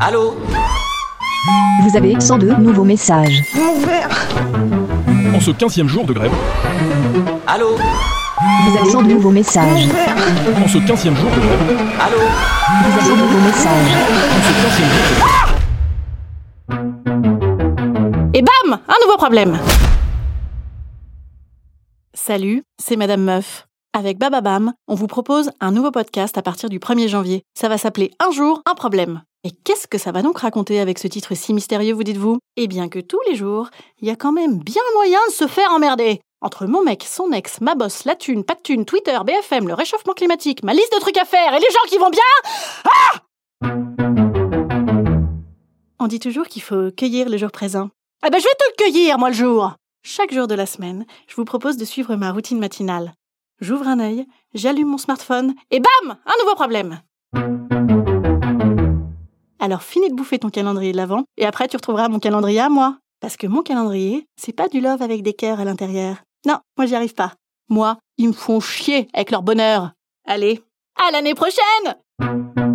Allô Vous avez 102 nouveaux messages. En ce 15e jour de grève, Allô Vous avez 102 nouveaux messages. en ce 15e jour de grève, Allô Vous avez 102 nouveaux messages. en ce 15e jour de grève. Et bam Un nouveau problème Salut, c'est Madame Meuf. Avec Bababam, on vous propose un nouveau podcast à partir du 1er janvier. Ça va s'appeler Un jour, un problème. Et qu'est-ce que ça va donc raconter avec ce titre si mystérieux, vous dites-vous? Eh bien que tous les jours, il y a quand même bien moyen de se faire emmerder. Entre mon mec, son ex, ma bosse, la thune, pas de thune, Twitter, BFM, le réchauffement climatique, ma liste de trucs à faire et les gens qui vont bien Ah On dit toujours qu'il faut cueillir le jour présent. Ah ben je vais le cueillir, moi, le jour Chaque jour de la semaine, je vous propose de suivre ma routine matinale. J'ouvre un œil, j'allume mon smartphone, et bam Un nouveau problème Alors finis de bouffer ton calendrier de l'avant, et après tu retrouveras mon calendrier à moi. Parce que mon calendrier, c'est pas du love avec des cœurs à l'intérieur. Non, moi j'y arrive pas. Moi, ils me font chier avec leur bonheur. Allez, à l'année prochaine